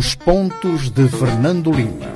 Os pontos de Fernando Lima.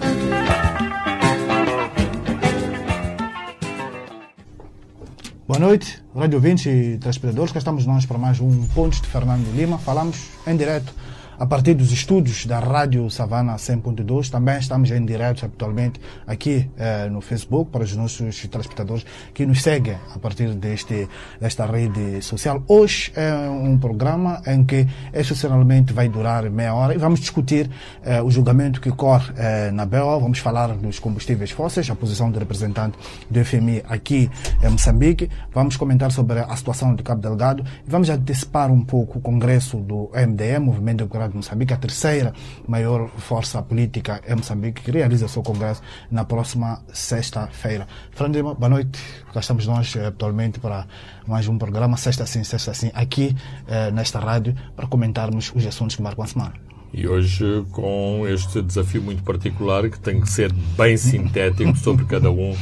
Boa noite, rádio ouvintes e telespectadores. Cá estamos nós para mais um Pontos de Fernando Lima. Falamos em direto a partir dos estúdios da Rádio Savana 100.2. Também estamos em direto habitualmente aqui eh, no Facebook para os nossos telespectadores que nos seguem a partir deste, desta rede social. Hoje é um programa em que excepcionalmente vai durar meia hora e vamos discutir eh, o julgamento que corre eh, na BO. Vamos falar dos combustíveis fósseis, a posição do representante do FMI aqui em Moçambique. Vamos comentar sobre a situação de Cabo Delgado e vamos antecipar um pouco o congresso do MDM, Movimento Democrático de Moçambique, a terceira maior força política em Moçambique, que realiza o seu congresso na próxima sexta-feira. Fernando Lima, boa noite. Cá estamos nós eh, atualmente para mais um programa, sexta sim, sexta sim, aqui eh, nesta rádio, para comentarmos os assuntos que marcam a semana. E hoje com este desafio muito particular que tem que ser bem sintético sobre cada um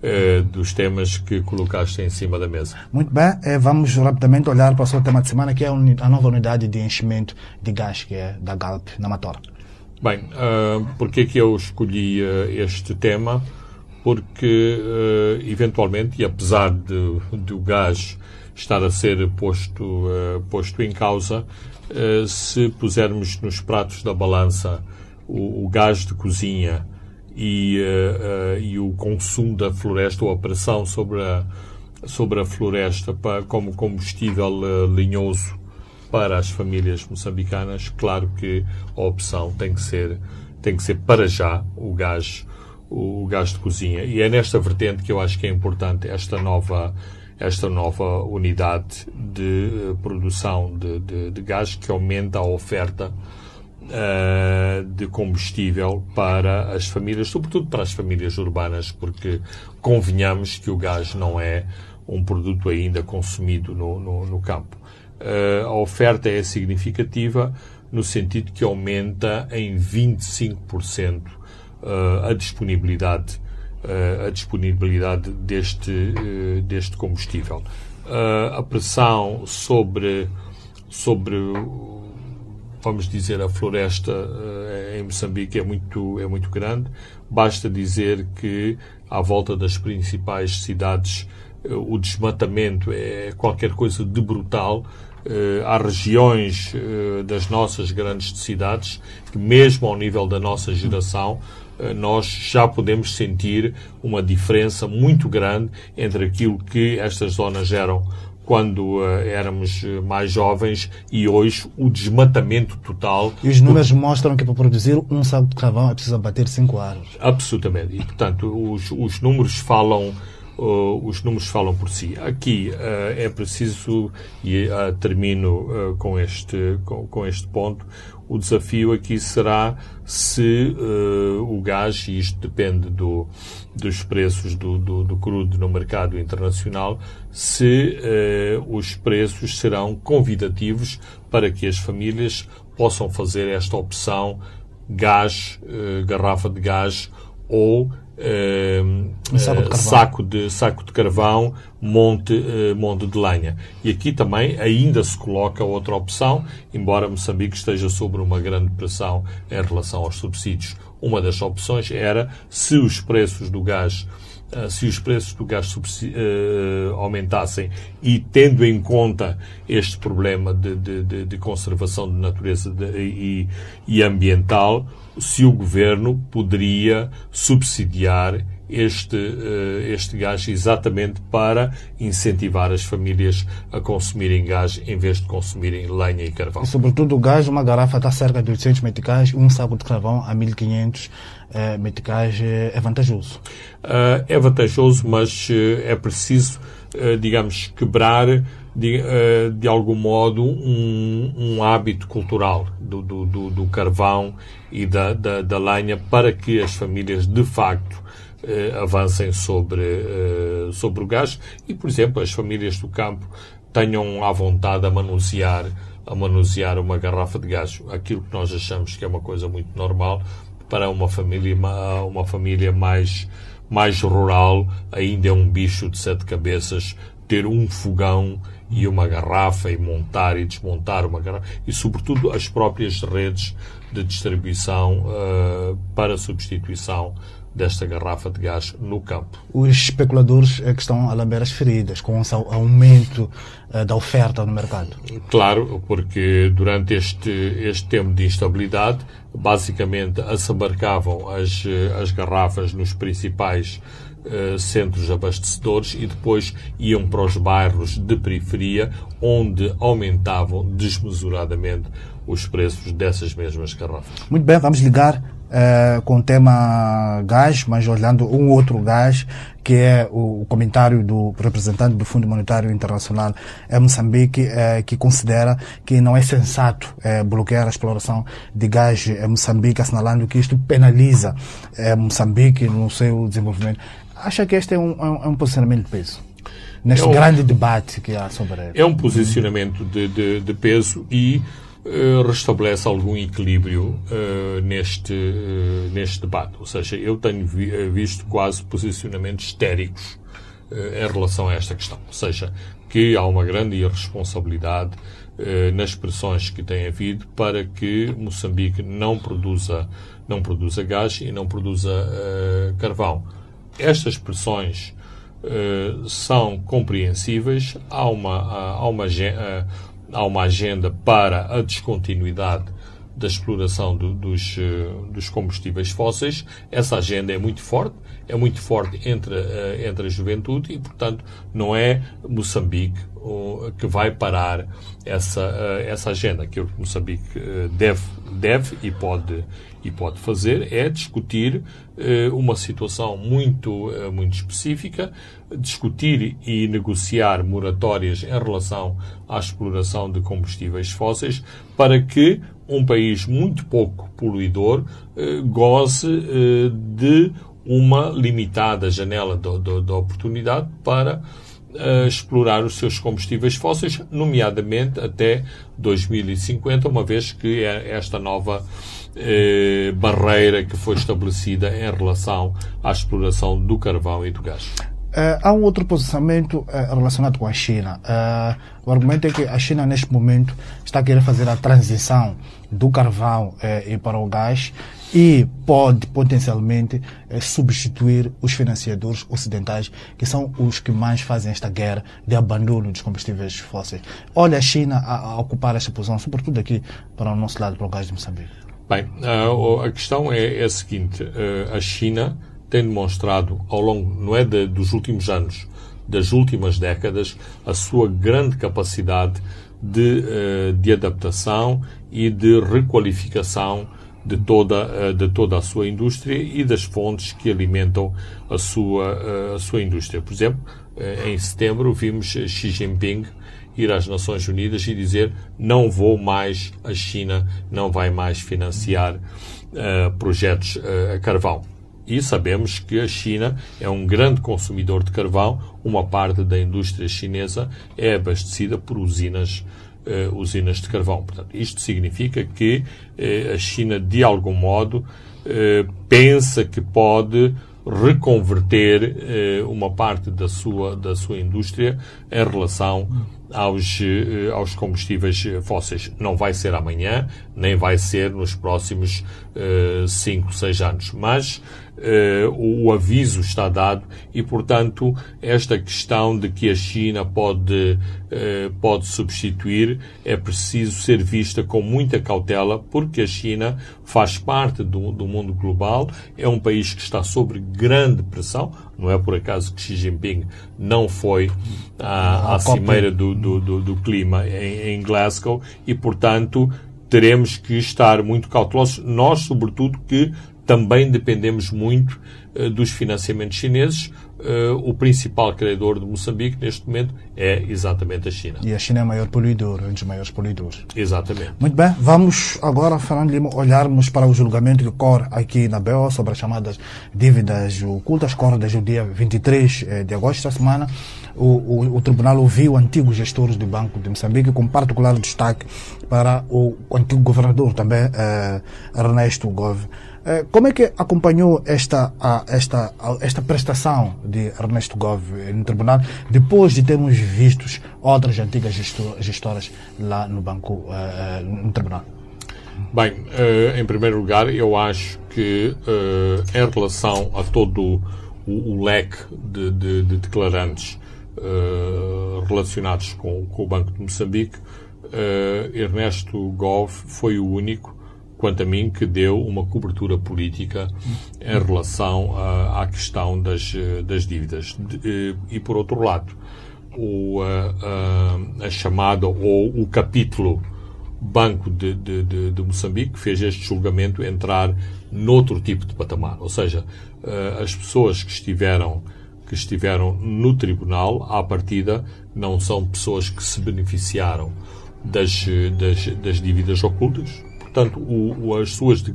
eh, dos temas que colocaste em cima da mesa. Muito bem, eh, vamos rapidamente olhar para o seu tema de semana, que é a, nova unidade de enchimento de gás, que é da Galp, na Matora. Bem, uh, porque é que eu escolhi uh, este tema? Porque, uh, eventualmente, e apesar de, de o gás estar a ser posto, uh, posto em causa, se pusermos nos pratos da balança o, o gás de cozinha e, uh, e o consumo da floresta ou a pressão sobre a, sobre a floresta para, como combustível uh, linhoso para as famílias moçambicanas, claro que a opção tem que ser, tem que ser para já o gás, o, o gás de cozinha. E é nesta vertente que eu acho que é importante esta nova, esta nova unidade de eh, produção de, de, de gás que aumenta a oferta eh, de combustível para as famílias, sobretudo para as famílias urbanas, porque convenhamos que o gás não é um produto ainda consumido no, no, no campo. Eh, a oferta é significativa no sentido que aumenta em 25% eh, a disponibilidade a disponibilidade deste deste combustível. A pressão sobre sobre vamos dizer, a floresta eh, em Moçambique é muito, é muito grande. Basta dizer que, à volta das principais cidades, eh, o desmatamento é qualquer coisa de brutal. Eh, há regiões das nossas grandes cidades que, mesmo ao nível da nossa geração, nós já podemos sentir uma diferença muito grande entre aquilo que estas zonas eram quando eh, éramos eh, mais jovens e hoje o desmatamento total. E os números mostram que para produzir um saco de carvão é preciso bater 5 anos. Absolutamente. E, portanto, os, os números falam uh, os números falam por si. Aqui uh, é preciso, e uh, termino com, este, com, com, este ponto, o desafio aqui será se o gás, e isto depende do, dos preços do, do, do, crudo no mercado internacional, se os preços serão convidativos para que as famílias possam fazer esta opção gás, garrafa de gás ou Uh, saco, de uh, saco, de, saco de carvão, monte, uh, monte de lenha. E aqui também ainda se coloca outra opção, embora Moçambique esteja sobre uma grande pressão em relação aos subsídios. Uma das opções era, se os preços do gás se os preços do gás aumentassem e tendo em conta este problema de, de, de conservação de natureza e, e ambiental, se o governo poderia subsidiar este, este gás exatamente para incentivar as famílias a consumirem gás em vez de consumirem lenha e carvão. E sobretudo o gás, uma garrafa está cerca de 800 meticais, um saco de carvão a 1500 eh, meticais é vantajoso. Uh, é vantajoso, mas é preciso, digamos, quebrar de, de algum modo um, um hábito cultural do, do, do, do carvão e da, da, da, lenha para que as famílias de facto avancem sobre, sobre o gás e, por exemplo, as famílias do campo tenham à vontade a manusear, a manusear uma garrafa de gás. Aquilo que nós achamos que é uma coisa muito normal para uma família, uma família mais, mais rural, ainda é um bicho de sete cabeças ter um fogão e uma garrafa e montar e desmontar uma garrafa e, sobretudo, as próprias redes de distribuição uh, para substituição desta garrafa de gás no campo. Os especuladores é que estão a lamber as feridas com o aumento uh, da oferta no mercado. Claro, porque durante este, este tempo de instabilidade, basicamente assambarcavam as, as garrafas nos principais uh, centros abastecedores e depois iam para os bairros de periferia, onde aumentavam desmesuradamente os preços dessas mesmas garrafas. Muito bem, vamos ligar uh, com o tema gás, mas olhando um outro gás, que é o comentário do representante do Fundo Monetário Internacional em Moçambique, uh, que considera que não é sensato uh, bloquear a exploração de gás em Moçambique, assinalando que isto penaliza Moçambique no seu desenvolvimento. Acha que este é um, é um posicionamento de peso? Neste é um, grande debate que há sobre ele. É um posicionamento de, de, de peso e eh, restabelece algum equilíbrio uh, neste, uh, neste debate. Ou seja, eu tenho vi, visto quase posicionamentos histéricos em relação a esta questão. Ou seja, que há uma grande irresponsabilidade nas pressões que tem havido para que Moçambique não produza, não produza gás e não produza carvão. Estas pressões são compreensíveis. Há uma, há uma, há uma agenda para a descontinuidade da exploração do, dos, eh, dos combustíveis fósseis. Essa agenda é muito forte, é muito forte entre, uh, entre a juventude e, portanto, não é Moçambique uh, que vai parar essa, uh, essa agenda. Aquilo que Moçambique deve, deve e pode, e pode fazer é discutir uma situação muito, muito específica, discutir e negociar moratórias em relação à exploração de combustíveis fósseis para que um país muito pouco poluidor goze de uma limitada janela de, oportunidade para uh, explorar os seus combustíveis fósseis, nomeadamente até 2050, uma vez que é esta nova uh, barreira que foi estabelecida em relação à exploração do carvão e do gás. Uh, há um outro posicionamento uh, relacionado com a China. Uh, o argumento é que a China, neste momento, está a querer fazer a transição do carvão e para o gás e pode potencialmente eh, substituir os financiadores ocidentais, que são os que mais fazem esta guerra de abandono dos combustíveis fósseis. Olha a China a, a ocupar esta posição, sobretudo aqui para o nosso lado, para o gás de Moçambique. Bem, a, a questão é, é, a seguinte: eh, a China tem demonstrado ao longo, não é de, dos últimos anos, das últimas décadas, a sua grande capacidade de, eh, de adaptação e de requalificação de toda, de toda a sua indústria e das fontes que alimentam a sua, a sua indústria. Por exemplo, em setembro vimos Xi Jinping ir às Nações Unidas e dizer não vou mais, a China não vai mais financiar uh, projetos uh, a carvão. E sabemos que a China é um grande consumidor de carvão, uma parte da indústria chinesa é abastecida por usinas uh, usinas de carvão. Portanto, isto significa que uh, a China, de algum modo, uh, pensa que pode reconverter uma parte da sua, da sua indústria em relação aos, aos combustíveis fósseis. Não vai ser amanhã, nem vai ser nos próximos 5, 6 anos. Mas uh, o aviso está dado e, portanto, esta questão de que a China pode, uh, pode substituir é preciso ser vista com muita cautela, porque a China faz parte do, do mundo global, é um país que está sob grande pressão, não é por acaso que Xi Jinping não foi à, à cimeira do, do, do, do clima em, em Glasgow e, portanto, teremos que estar muito cautelosos, nós, sobretudo, que também dependemos muito uh, dos financiamentos chineses. Uh, o principal credor de Moçambique neste momento é exatamente a China. E a China é o maior poluidor, um dos maiores poluidores. Exatamente. Muito bem, vamos agora, Fernando Lima, olharmos para o julgamento que ocorre aqui na BO sobre as chamadas dívidas ocultas, ocorre desde o dia 23 eh, de agosto da semana. O, o, o, Tribunal ouviu antigos gestores do Banco de Moçambique, com particular destaque para o, o antigo governador também, eh, Ernesto Gove. Eh, como é que acompanhou esta, esta, esta prestação de Ernesto Gov no tribunal, depois de termos visto outras antigas gestoras lá no banco, uh, no tribunal? Bem, em primeiro lugar, eu acho que em relação a todo o, leque de, de, de declarantes relacionados com, com, o Banco de Moçambique, Ernesto Gov foi o único quanto a mim, que deu uma cobertura política em relação à, à questão das, das dívidas. De, e, por outro lado, o, a, a, chamada ou o capítulo Banco de, de, de, Moçambique fez este julgamento entrar noutro tipo de patamar. Ou seja, as pessoas que estiveram, que estiveram no tribunal, à partida, não são pessoas que se beneficiaram das, das, das dívidas ocultas, Portanto, o, as suas de,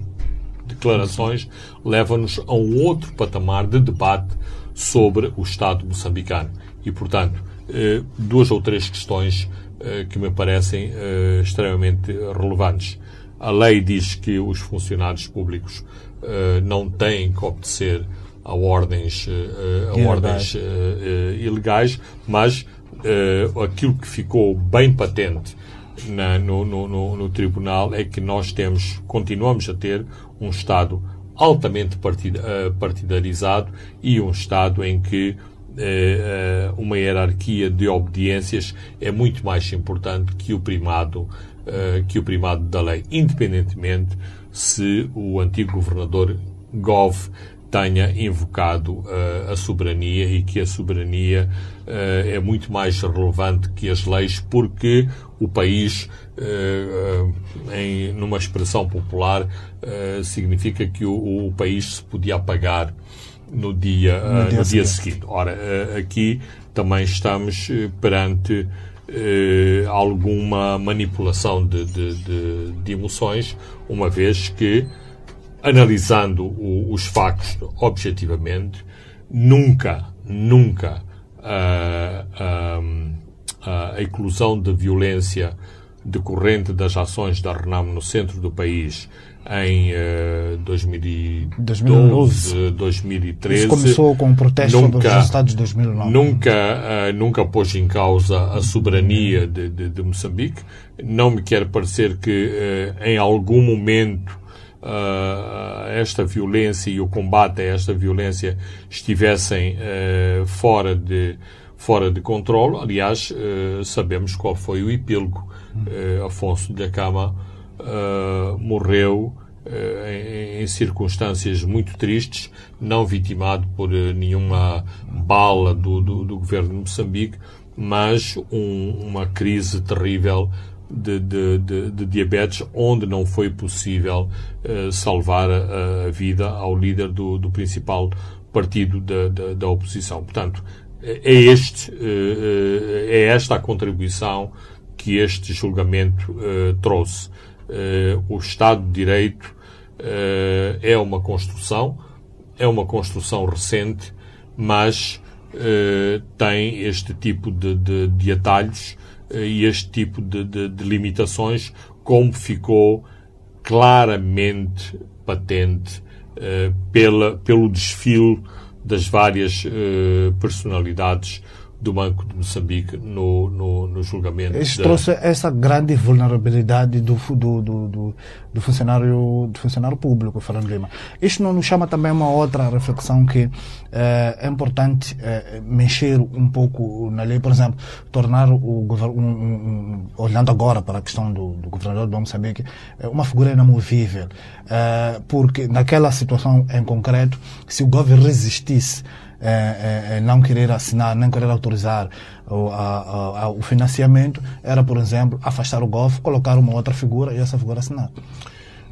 declarações levam-nos a um outro patamar de debate sobre o Estado moçambicano. E, portanto, eh, duas ou três questões eh, que me parecem eh, extremamente relevantes. A lei diz que os funcionários públicos não têm que obedecer a ordens, a ilegais. ordens ilegais, mas aquilo que ficou bem patente na, no, no, no, tribunal é que nós temos, continuamos a ter um Estado altamente eh, partidarizado e um Estado em que eh, eh, uma hierarquia de obediências é muito mais importante que o primado que o primado da lei, independentemente se o antigo governador Gove tenha invocado uh, a soberania e que a soberania uh, é muito mais relevante que as leis porque o país, uh, em, numa expressão popular, significa que o, o, país se podia apagar no dia, no dia, no dia seguinte. Ora, aqui também estamos perante alguma manipulação de, de, de, de emoções, uma vez que analisando o, os factos objetivamente, nunca, nunca uh, uh, a inclusão de violência decorrente das ações da RENAM no centro do país em uh, 2012, 2013. Isso começou com um protesto nunca, sobre os resultados de 2009. Nunca, uh, nunca pôs em causa a soberania de, de, de Moçambique. Não me quer parecer que uh, em algum momento uh, esta violência e o combate a esta violência estivessem uh, fora de fora de controle. Aliás, uh, sabemos qual foi o epílogo. Afonso de Acama morreu em, em, circunstâncias muito tristes, não vitimado por nenhuma bala do, do, do governo de Moçambique, mas um, uma crise terrível de, de, de, de, diabetes, onde não foi possível uh, salvar a, a, vida ao líder do, do principal partido da, da, da, oposição. Portanto, é, este, uh, é esta a contribuição que este julgamento uh, trouxe. o Estado de Direito é uma construção, é uma construção recente, mas tem este tipo de, de, de atalhos e este tipo de, de, de limitações, como ficou claramente patente uh, pela, pelo desfile das várias uh, personalidades do Banco de Moçambique no, no, no julgamento. Isso da... trouxe essa grande vulnerabilidade do, do, do, do, funcionário, do funcionário público, Fernando Lima. Isto não nos chama também uma outra reflexão que eh, é importante eh, mexer um pouco na lei, por exemplo, tornar o governo, um, um, olhando agora para a questão do, do governador do Moçambique, eh, uma figura inamovível. porque naquela situação em concreto, se o governo resistisse é, é, não querer assinar, nem querer autorizar o, a, a, o financiamento, era, por exemplo, afastar o golfe, colocar uma outra figura e essa figura assinar.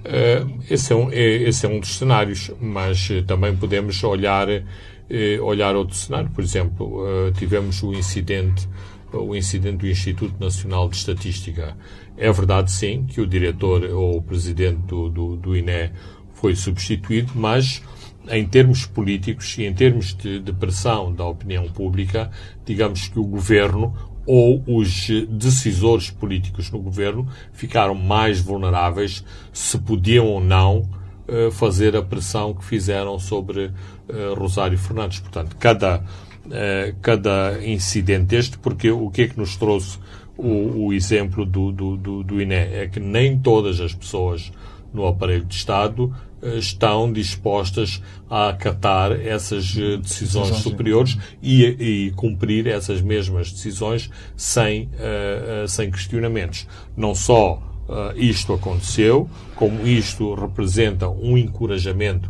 Uh, esse, é um, é, esse é um dos cenários, mas uh, também podemos olhar, uh, olhar outro cenário. Por exemplo, tivemos o incidente, o incidente do Instituto Nacional de Estatística. É verdade, sim, que o diretor ou o presidente do, do, do INE foi substituído, mas em termos políticos e em termos de, de pressão da opinião pública, digamos que o governo ou os decisores políticos no governo ficaram mais vulneráveis se podiam ou não uh, fazer a pressão que fizeram sobre uh, Rosário Fernandes. Portanto, cada, uh, cada incidente este, porque o que é que nos trouxe o, o exemplo do, do, do, do INE? É que nem todas as pessoas no aparelho de Estado estão dispostas a acatar essas decisões superiores e, e, cumprir essas mesmas decisões sem, uh, uh, sem questionamentos. Não só uh, isto aconteceu, como isto representa um encorajamento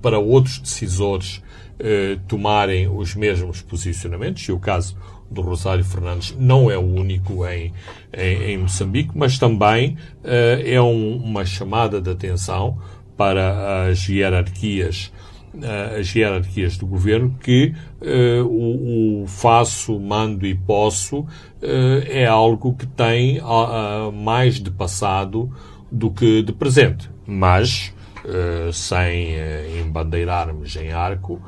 para outros decisores tomarem os mesmos posicionamentos, e o caso do Rosário Fernandes não é o único em, em, em Moçambique, mas também é um, uma chamada de atenção para as hierarquias uh, as hierarquias do governo que uh, o, o, faço, mando e posso uh, é algo que tem mais de passado do que de presente. Mas, sem embandeirarmos em arco,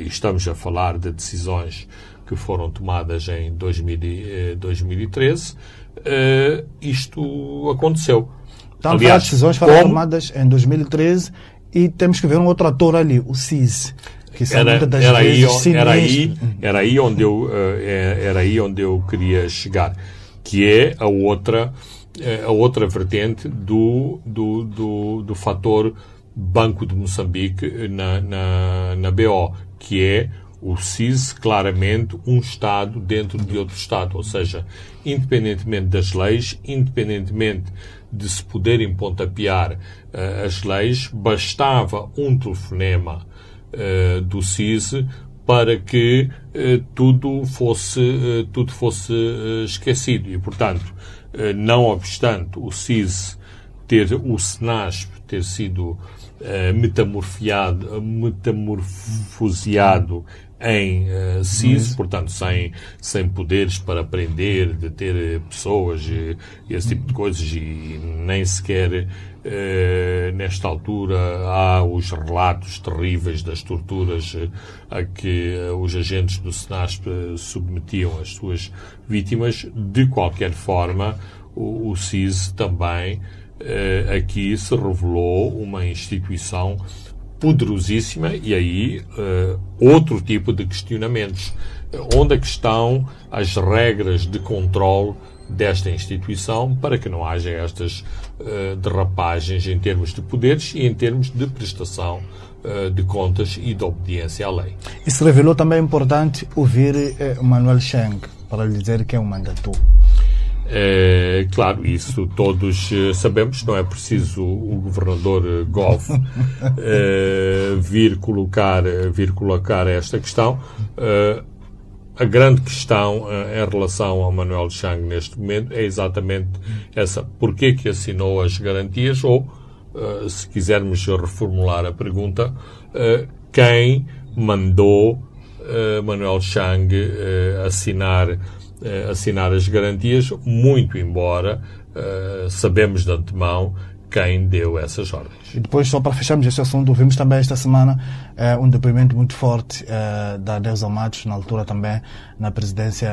estamos a falar de decisões que foram tomadas em 2000, 2013, isto aconteceu. Estamos Aliás, a falar de decisões foram como... tomadas em 2013 e temos que ver um outro ator ali, o CIS. Que são era, das era, vezes aí, era, aí, era aí onde eu eh, era aí onde eu queria chegar, que é a outra eh, a outra vertente do do, do, do fator Banco de Moçambique na, na, na BO, que é o CIS claramente um Estado dentro de outro Estado, ou seja, independentemente das leis, independentemente de se poderem pontapear uh, as leis, bastava um telefonema uh, do CIS para que uh, tudo fosse, tudo fosse esquecido. E, portanto, não obstante o CIS ter, o SENASP ter sido metamorfiado, metamorfoseado em uh, CIS, portanto, sem, sem poderes para aprender, de ter eh, pessoas e, esse tipo de coisas, e nem sequer uh, nesta altura há os relatos terríveis das torturas a que os agentes do SENASP submetiam as suas vítimas. De qualquer forma, o, o CIS também aqui se revelou uma instituição poderosíssima e aí uh, outro tipo de questionamentos. Onde é que estão as regras de controle desta instituição para que não haja estas uh, derrapagens em termos de poderes e em termos de prestação de contas e de obediência à lei. E se revelou também importante ouvir Manuel Cheng para lhe dizer que é um mandatou. É, claro, isso todos eh, sabemos, não é preciso o governador eh, Goff é, vir, colocar, vir colocar esta questão. É, a grande questão em relação ao Manuel Chang neste momento é exatamente essa. Porquê que assinou as garantias? Ou, se quisermos reformular a pergunta, quem mandou Manuel Chang assinar assinar as garantias, muito embora uh, sabemos de antemão quem deu essas ordens. E depois, só para fecharmos este assunto, ouvimos também esta semana uh, um depoimento muito forte da Deusa Matos, na altura também na presidência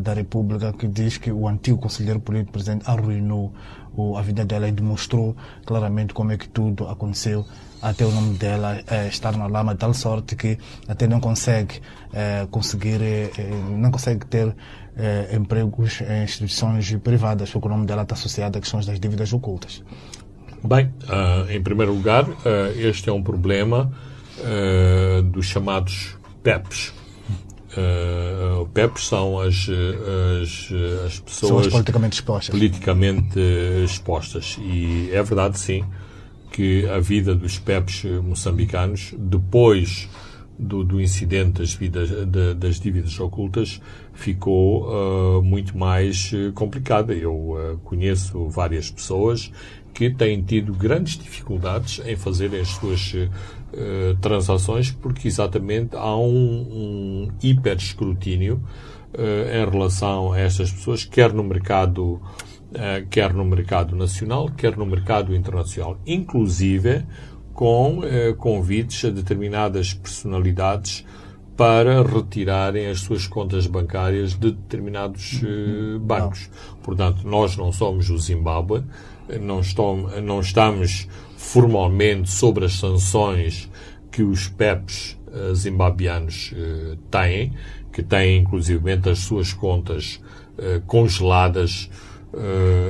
da República, que diz que o antigo conselheiro político presidente arruinou o, a vida dela e demonstrou claramente como é que tudo aconteceu até o nome dela uh, estar na lama de tal sorte que até não consegue conseguir, não consegue ter eh, empregos em instituições privadas, porque o nome dela está associado a questões das dívidas ocultas. Bem, uh, em primeiro lugar, uh, este é um problema uh, dos chamados PEPs. Uh, PEPs são as, as, as pessoas são as politicamente expostas. politicamente expostas. E é verdade, sim, que a vida dos PEPs moçambicanos, depois do, do incidente das, vidas, de, das dívidas ocultas ficou uh, muito mais uh, complicada. Eu uh, conheço várias pessoas que têm tido grandes dificuldades em fazerem as suas transações porque exatamente há um, um hiper escrutínio em relação a estas pessoas, quer no mercado quer no mercado nacional, quer no mercado internacional. Inclusive, com eh, convites a determinadas personalidades para retirarem as suas contas bancárias de determinados eh, bancos. Portanto, nós não somos o Zimbábue, não, estamos, não estamos formalmente sobre as sanções que os PEPs zimbabianos têm, que têm inclusivamente as suas contas congeladas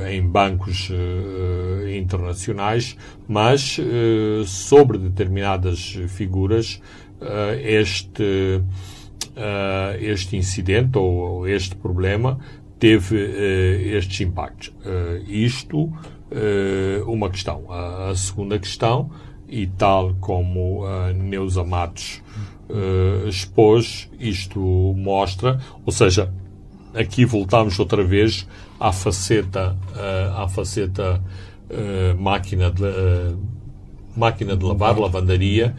em bancos internacionais, mas sobre determinadas figuras este este incidente ou este problema teve estes impactos. Isto, uma questão. A, a, segunda questão, e tal como a Neuza Matos expôs, isto mostra, ou seja, aqui voltamos outra vez à faceta, à faceta máquina de, máquina de lavar, lavandaria,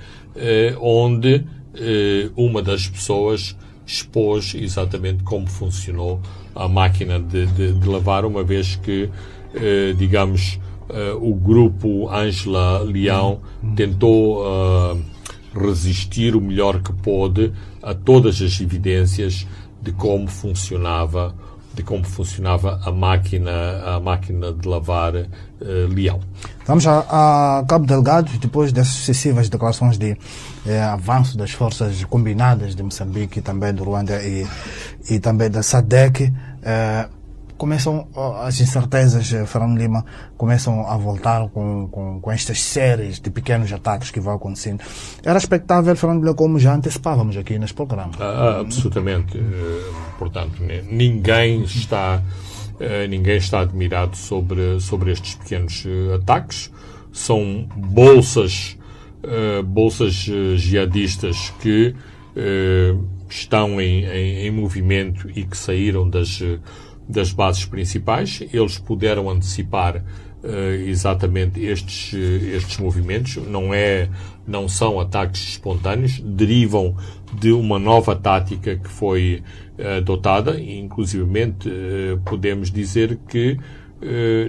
onde uma das pessoas expôs exatamente como funcionou a máquina de, de, de lavar, uma vez que, eh, digamos, eh, o grupo Ângela Leão tentou eh, resistir o melhor que pôde a todas as evidências de como funcionava de como funcionava a máquina a máquina de lavar uh, Leão. Vamos a, a, Cabo Delgado, depois das sucessivas declarações de eh, avanço das forças combinadas de Moçambique, também do Ruanda e, e também da SADEC, eh, começam as incertezas, eh, Fernando Lima, começam a voltar com, com, com, estas séries de pequenos ataques que vão acontecendo. Era expectável, Fernando Lima, como já antecipávamos aqui neste programa. Ah, absolutamente. Eh, portanto, ninguém está, eh, ninguém está admirado sobre, sobre estes pequenos ataques. São bolsas, bolsas jihadistas que estão em, em, em movimento e que saíram das das bases principais. Eles puderam antecipar uh, exatamente estes, estes movimentos. Não, é, não são ataques espontâneos, derivam de uma nova tática que foi uh, adotada. E, uh, podemos dizer que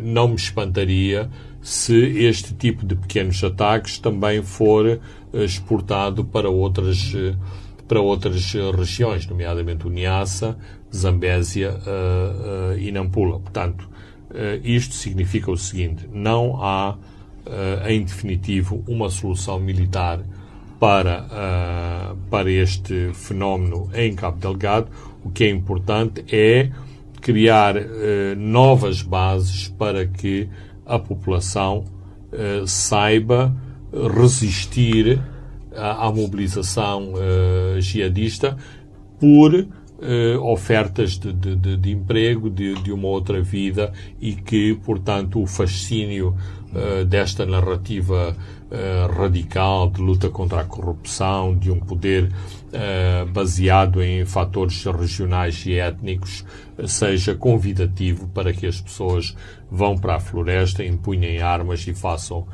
não me espantaria se este tipo de pequenos ataques também for exportado para outras para outras regiões, nomeadamente o Niassa, Zambésia uh, uh, e Nampula. Portanto, uh, isto significa o seguinte: não há, em definitivo, uma solução militar para, para este fenómeno em Cabo Delgado. O que é importante é criar novas bases para que a população saiba resistir à mobilização jihadista por uh, ofertas de, de, de emprego, de, de, uma outra vida e que, portanto, o fascínio uh, desta narrativa uh, radical de luta contra a corrupção, de um poder baseado em fatores regionais e étnicos, seja convidativo para que as pessoas vão para a floresta, empunhem armas e façam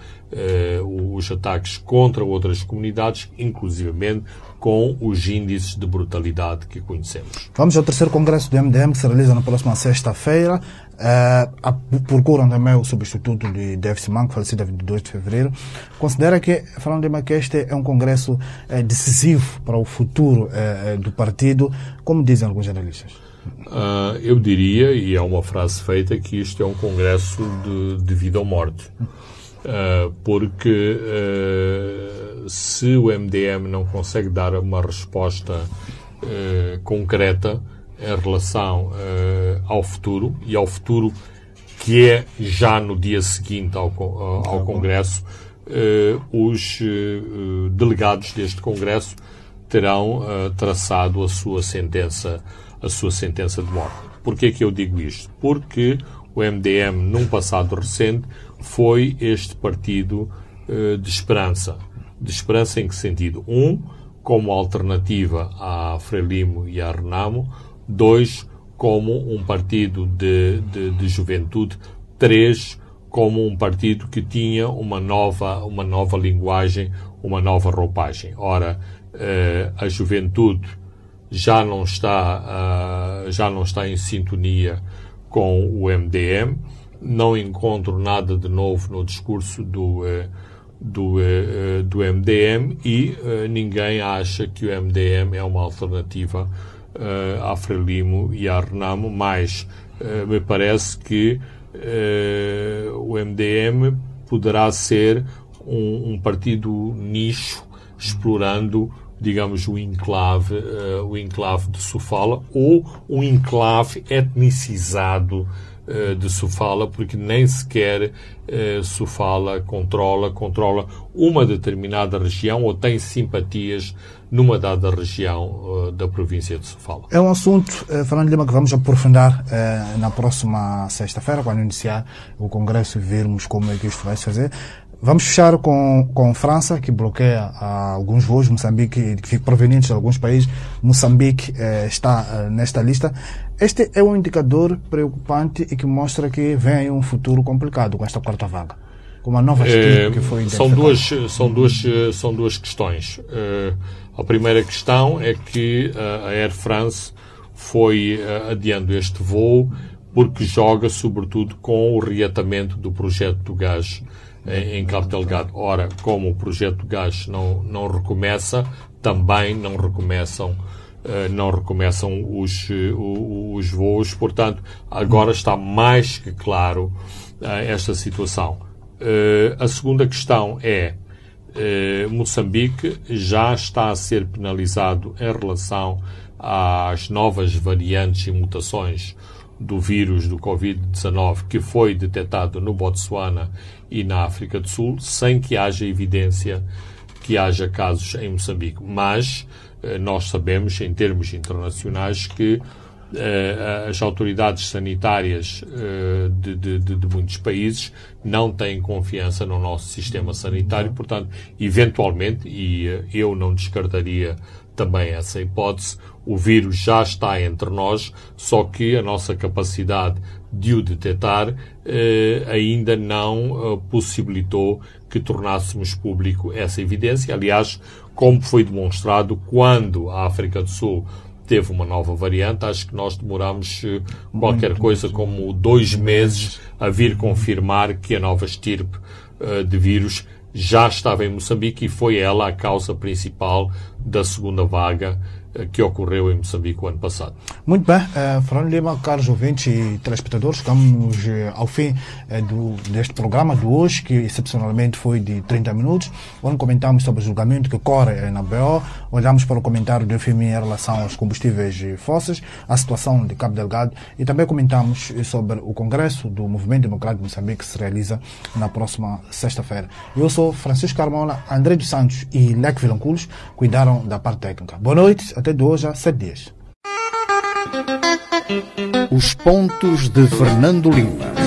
os ataques contra outras comunidades, inclusivamente com os índices de brutalidade que conhecemos. Vamos ao terceiro congresso do MDM, que se realiza na próxima sexta-feira. Uh, procuram também o substituto de Davis Manco, falecido a 22 de fevereiro. Considera que, falando de que este é um congresso uh, decisivo para o futuro uh, do partido, como dizem alguns analistas? Uh, eu diria, e é uma frase feita, que isto é um congresso de, de vida ou morte. Uh, porque uh, se o MDM não consegue dar uma resposta uh, concreta em relação ao futuro e ao futuro que é já no dia seguinte ao, ao Congresso, os delegados deste Congresso terão traçado a sua sentença, a sua sentença de morte. Porquê é que eu digo isto? Porque o MDM, num passado recente, foi este partido uh, de esperança. De esperança em que sentido? Um, como alternativa à Frelimo e à Renamo. Dois, como um partido de, de, de juventude. Três, como um partido que tinha uma nova, uma nova linguagem, uma nova roupagem. Ora, uh, a juventude já não está, uh, já não está em sintonia com o MDM não encontro nada de novo no discurso do, eh, do, eh, do MDM e eh, ninguém acha que o MDM é uma alternativa à Frelimo e à Renamo, mas me parece que o MDM poderá ser um, um partido nicho explorando digamos, o enclave, uh, o enclave de Sofala ou um enclave etnicizado uh, de Sofala, porque nem sequer uh, Sofala controla, controla uma determinada região ou tem simpatias numa dada região da província de Sofala. É um assunto, Fernando Lima, que vamos aprofundar na próxima sexta-feira, quando iniciar o Congresso e vermos como é que isto vai se fazer. Vamos fechar com, com França, que bloqueia ah, alguns voos, Moçambique, que provenientes de alguns países. Moçambique eh, está eh, nesta lista. Este é um indicador preocupante e que mostra que vem um futuro complicado com esta quarta vaga. Com uma nova é, que foi são duas são duas são duas questões. Uh, a primeira questão é que a Air France foi uh, adiando este voo porque joga sobretudo com o reatamento do projeto do gás em Cabo Delgado. Ora, como o projeto Gás não, não recomeça, também não recomeçam Uh, não recomeçam os, uh, os voos. Portanto, agora está mais que claro uh, esta situação. a segunda questão é: Moçambique já está a ser penalizado em relação às novas variantes e mutações do vírus do Covid-19 que foi detectado no Botsuana e na África do Sul, sem que haja evidência que haja casos em Moçambique. Mas eh, nós sabemos, em termos internacionais, que eh, as autoridades sanitárias eh, de, de, de, muitos países não têm confiança no nosso sistema sanitário, portanto, eventualmente, e eu não descartaria também essa hipótese, o vírus já está entre nós, só que a nossa capacidade de o detectar eh, ainda não eh, possibilitou que tornássemos público essa evidência. Aliás, como foi demonstrado quando a África do Sul teve uma nova variante, acho que nós demoramos eh, qualquer coisa como dois meses. a vir confirmar que a nova estirpe eh, de vírus já estava em Moçambique e foi ela a causa principal da segunda vaga que ocorreu em Moçambique o ano passado. Muito bem, uh, Fernando Lima, caros ouvintes e telespectadores, chegamos uh, ao fim do, deste programa de hoje, que excepcionalmente foi de 30 minutos, onde comentamos sobre o julgamento que ocorre na BO, olhamos para o comentário do FMI em relação aos combustíveis fósseis, a situação de Cabo Delgado e também comentamos sobre o Congresso do Movimento Democrático de Moçambique que se realiza na próxima sexta-feira. Eu sou Francisco Carmona, André dos Santos e Leque Vilanculos cuidaram da parte técnica. Boa noite até de hoje a sete dias. Os pontos de Fernando Lima.